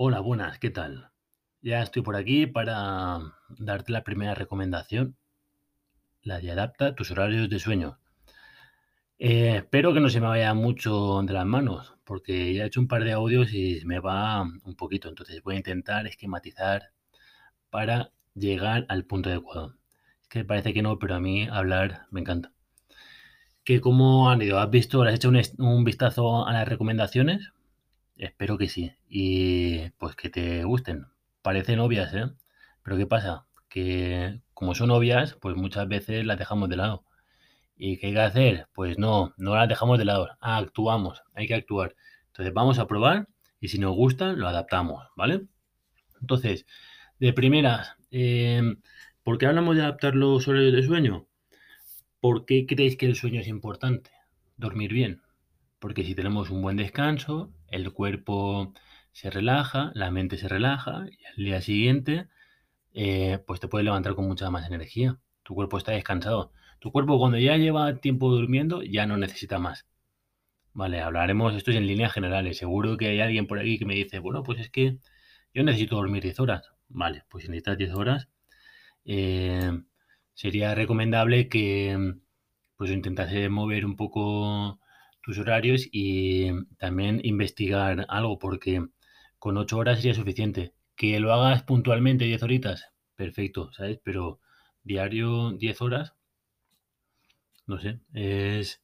Hola, buenas, ¿qué tal? Ya estoy por aquí para darte la primera recomendación, la de adapta tus horarios de sueño. Eh, espero que no se me vaya mucho de las manos, porque ya he hecho un par de audios y me va un poquito, entonces voy a intentar esquematizar para llegar al punto adecuado. Es que parece que no, pero a mí hablar me encanta. ¿Qué, ¿Cómo han ido? ¿Has visto, has hecho un, un vistazo a las recomendaciones? Espero que sí. Y pues que te gusten. Parecen obvias, ¿eh? Pero ¿qué pasa? Que como son obvias, pues muchas veces las dejamos de lado. ¿Y qué hay que hacer? Pues no, no las dejamos de lado. Ah, actuamos, hay que actuar. Entonces vamos a probar y si nos gusta, lo adaptamos, ¿vale? Entonces, de primeras, eh, ¿por qué hablamos de adaptar los horarios de sueño? ¿Por qué creéis que el sueño es importante? Dormir bien. Porque si tenemos un buen descanso, el cuerpo se relaja, la mente se relaja y al día siguiente eh, pues te puedes levantar con mucha más energía. Tu cuerpo está descansado. Tu cuerpo cuando ya lleva tiempo durmiendo ya no necesita más. Vale, hablaremos, esto es en líneas generales. Seguro que hay alguien por aquí que me dice, bueno, pues es que yo necesito dormir 10 horas. Vale, pues si necesitas 10 horas, eh, sería recomendable que pues intentase mover un poco tus horarios y también investigar algo, porque con 8 horas sería suficiente. Que lo hagas puntualmente 10 horitas, perfecto, ¿sabes? Pero diario 10 horas, no sé, es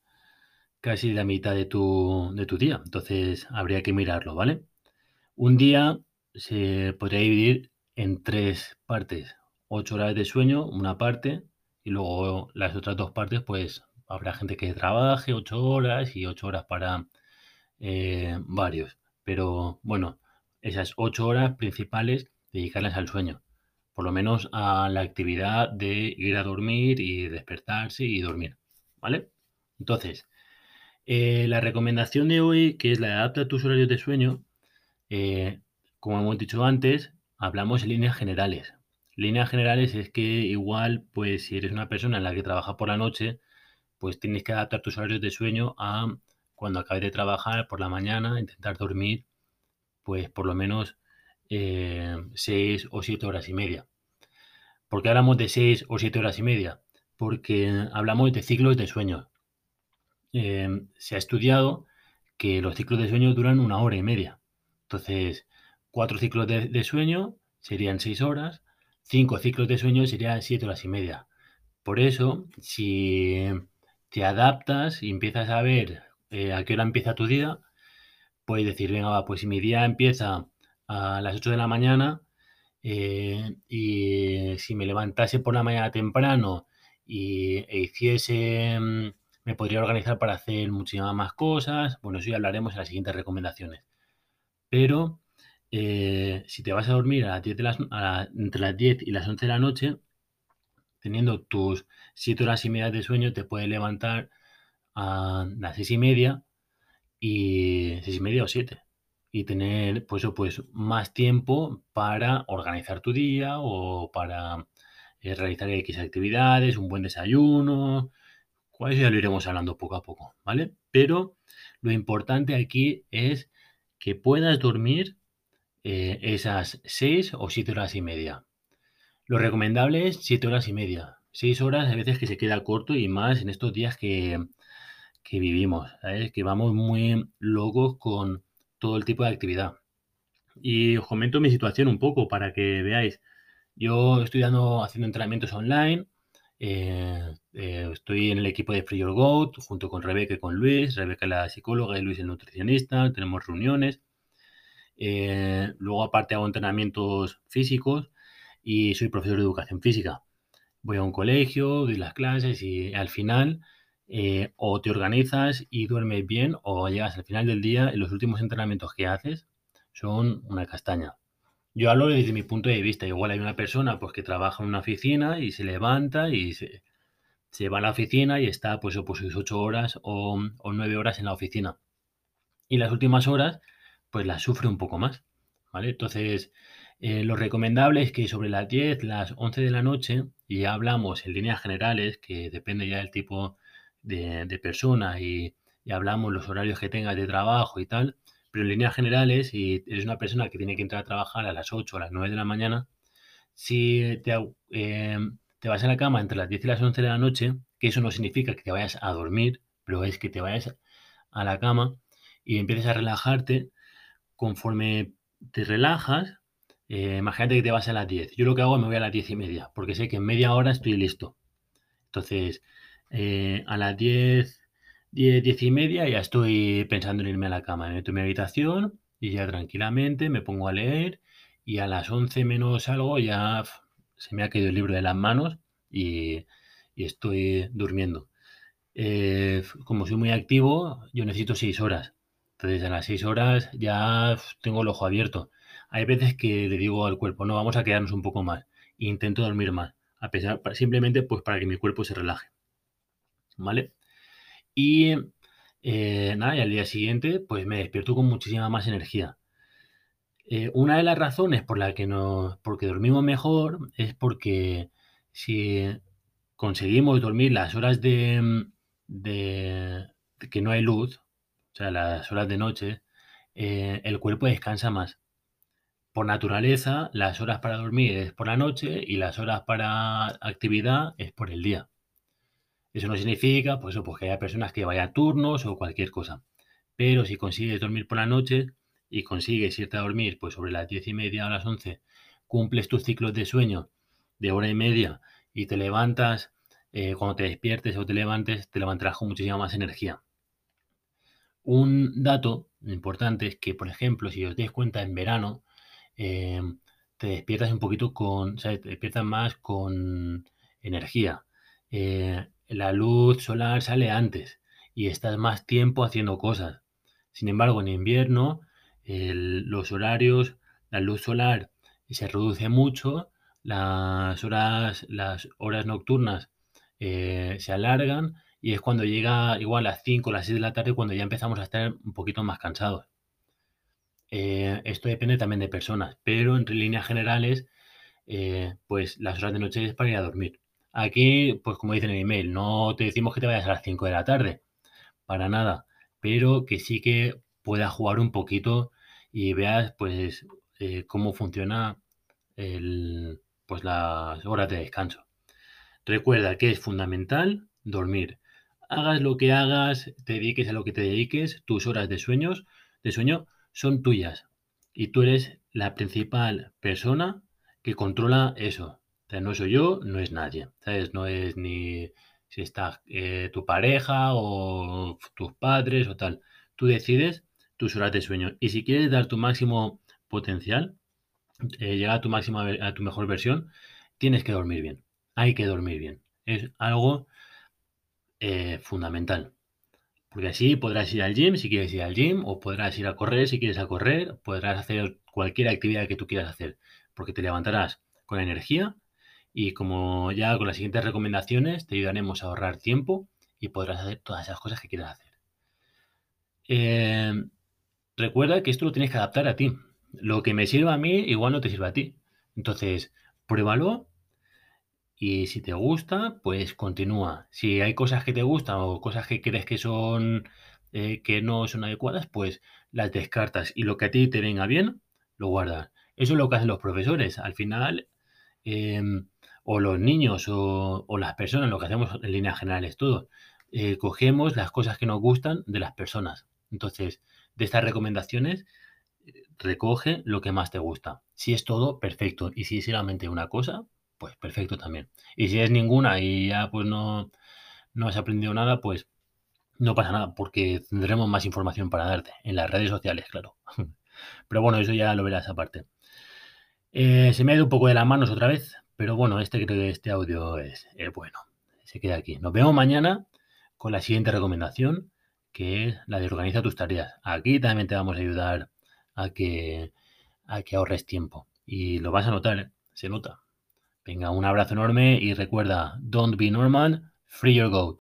casi la mitad de tu, de tu día. Entonces habría que mirarlo, ¿vale? Un día se podría dividir en tres partes. 8 horas de sueño, una parte, y luego las otras dos partes, pues habrá gente que trabaje 8 horas y 8 horas para eh, varios. Pero bueno, esas 8 horas principales dedicarlas al sueño. Por lo menos a la actividad de ir a dormir y despertarse y dormir. ¿Vale? Entonces, eh, la recomendación de hoy, que es la de adapta tus horarios de sueño, eh, como hemos dicho antes, hablamos en líneas generales. Líneas generales es que igual, pues si eres una persona en la que trabaja por la noche, pues tienes que adaptar tus horarios de sueño a cuando acabes de trabajar por la mañana, intentar dormir, pues por lo menos eh, seis o siete horas y media. ¿Por qué hablamos de seis o siete horas y media? Porque hablamos de ciclos de sueño. Eh, se ha estudiado que los ciclos de sueño duran una hora y media. Entonces, cuatro ciclos de, de sueño serían seis horas, cinco ciclos de sueño serían siete horas y media. Por eso, si te adaptas y empiezas a ver eh, a qué hora empieza tu día, puedes decir, venga, pues si mi día empieza a las 8 de la mañana eh, y si me levantase por la mañana temprano y e hiciese, mm, me podría organizar para hacer muchísimas más cosas. Bueno, eso ya hablaremos en las siguientes recomendaciones. Pero eh, si te vas a dormir a las 10 de las, entre las 10 y las 11 de la noche, teniendo tus 7 horas y media de sueño, te puedes levantar a las 6 y media y 6 y media o 7 y tener pues, pues más tiempo para organizar tu día o para eh, realizar X actividades, un buen desayuno, eso ya lo iremos hablando poco a poco, ¿vale? Pero lo importante aquí es que puedas dormir eh, esas 6 o 7 horas y media. Lo recomendable es 7 horas y media. 6 horas a veces que se queda corto y más en estos días que, vivimos, ¿sabes? Que vamos muy locos con todo el tipo de actividad. Y os comento mi situación un poco para que veáis. Yo estoy dando, haciendo entrenamientos online. Eh, eh, estoy en el equipo de Free Your Goat junto con Rebeca y con Luis. Rebeca la psicóloga y Luis el nutricionista. Tenemos reuniones. Eh, luego aparte hago entrenamientos físicos y soy profesor de educación física. Voy a un colegio, doy las clases y al final eh, o te organizas y duermes bien o llegas al final del día y los últimos entrenamientos que haces son una castaña. Yo hablo desde mi punto de vista. Igual hay una persona pues, que trabaja en una oficina y se levanta y se, va a la oficina y está pues, pues sus ocho horas o, o nueve horas en la oficina. Y las últimas horas pues las sufre un poco más. ¿vale? Entonces, eh, lo recomendable es que sobre las 10, las 11 de la noche, y ya hablamos en líneas generales, que depende ya del tipo de, persona y, hablamos los horarios que tengas de trabajo y tal, Pero en líneas generales, si eres una persona que tiene que entrar a trabajar a las 8 o a las 9 de la mañana, si te, eh, te vas a la cama entre las 10 y las 11 de la noche, que eso no significa que te vayas a dormir, pero es que te vayas a la cama y empieces a relajarte, conforme te relajas, eh, imagínate que te vas a las 10. Yo lo que hago me voy a las 10 y media, porque sé que en media hora estoy listo. Entonces, eh, a las 10, 10, 10 y media ya estoy pensando en irme a la cama. Me meto en mi habitación y ya tranquilamente me pongo a leer y a las 11 menos algo ya se me ha caído el libro de las manos y, estoy durmiendo. Eh, como soy muy activo, yo necesito 6 horas. Entonces a las 6 horas ya tengo el ojo abierto. Hay veces que le digo al cuerpo, no, vamos a quedarnos un poco más. Intento dormir más, a pesar, simplemente pues para que mi cuerpo se relaje. ¿Vale? Y eh, nada, y al día siguiente pues me despierto con muchísima más energía. Eh, una de las razones por la que no, porque dormimos mejor es porque si conseguimos dormir las horas de, de, que no hay luz, o sea, las horas de noche, eh, el cuerpo descansa más. Por naturaleza, las horas para dormir es por la noche y las horas para actividad es por el día. Eso no significa, pues, pues que haya personas que vayan a turnos o cualquier cosa. Pero si consigues dormir por la noche y consigues irte a dormir pues sobre las diez y media o las once, cumples tus ciclos de sueño de hora y media y te levantas, eh, cuando te despiertes o te levantes, te levantarás con muchísima más energía. Un dato importante es que, por ejemplo, si os dais cuenta en verano, eh, te despiertas un poquito con, o sea, te despiertas más con energía. Eh, la luz solar sale antes y estás más tiempo haciendo cosas. Sin embargo, en invierno, los horarios, la luz solar se reduce mucho, las horas, las horas nocturnas eh, se alargan y es cuando llega igual a las 5 o las 6 de la tarde cuando ya empezamos a estar un poquito más cansados. Eh, esto depende también de personas, pero en líneas generales, eh, pues las horas de noche es para ir a dormir. Aquí, pues como dice en el email, no te decimos que te vayas a las 5 de la tarde, para nada, pero que sí que puedas jugar un poquito y veas pues eh, cómo funciona el, pues las horas de descanso. Recuerda que es fundamental dormir. Hagas lo que hagas, te dediques a lo que te dediques, tus horas de sueños, de sueño son tuyas y tú eres la principal persona que controla eso. No soy yo, no es nadie. ¿Sabes? No es ni si está eh, tu pareja o tus padres o tal. Tú decides tus horas de sueño. Y si quieres dar tu máximo potencial, eh, llegar a tu máxima, a tu mejor versión, tienes que dormir bien. Hay que dormir bien. Es algo eh, fundamental. Porque así podrás ir al gym si quieres ir al gym, o podrás ir a correr si quieres a correr, podrás hacer cualquier actividad que tú quieras hacer, porque te levantarás con energía y como ya con las siguientes recomendaciones te ayudaremos a ahorrar tiempo y podrás hacer todas esas cosas que quieras hacer. Eh, recuerda que esto lo tienes que adaptar a ti. Lo que me sirva a mí igual no te sirve a ti. Entonces, pruébalo y si te gusta, pues continúa. Si hay cosas que te gustan o cosas que crees que son eh, que no son adecuadas, pues las descartas y lo que a ti te venga bien, lo guardas. Eso es lo que hacen los profesores. Al final, em, o los niños o, las personas, lo que hacemos en líneas generales todo, eh, cogemos las cosas que nos gustan de las personas. Entonces, de estas recomendaciones, recoge lo que más te gusta. Si es todo, perfecto. Y si es solamente una cosa, pues perfecto también. Y si es ninguna y ya pues no, no has aprendido nada, pues no pasa nada, porque tendremos más información para darte en las redes sociales, claro. Pero bueno, eso ya lo verás aparte. Eh, se me ha ido un poco de las manos otra vez, pero bueno, este creo que este audio es bueno. Se queda aquí. Nos vemos mañana con la siguiente recomendación, que es la de organiza tus tareas. Aquí también te vamos a ayudar a que, a que ahorres tiempo. Y lo vas a notar, ¿eh? se nota. Venga, un abrazo enorme y recuerda, don't be normal, free your goat.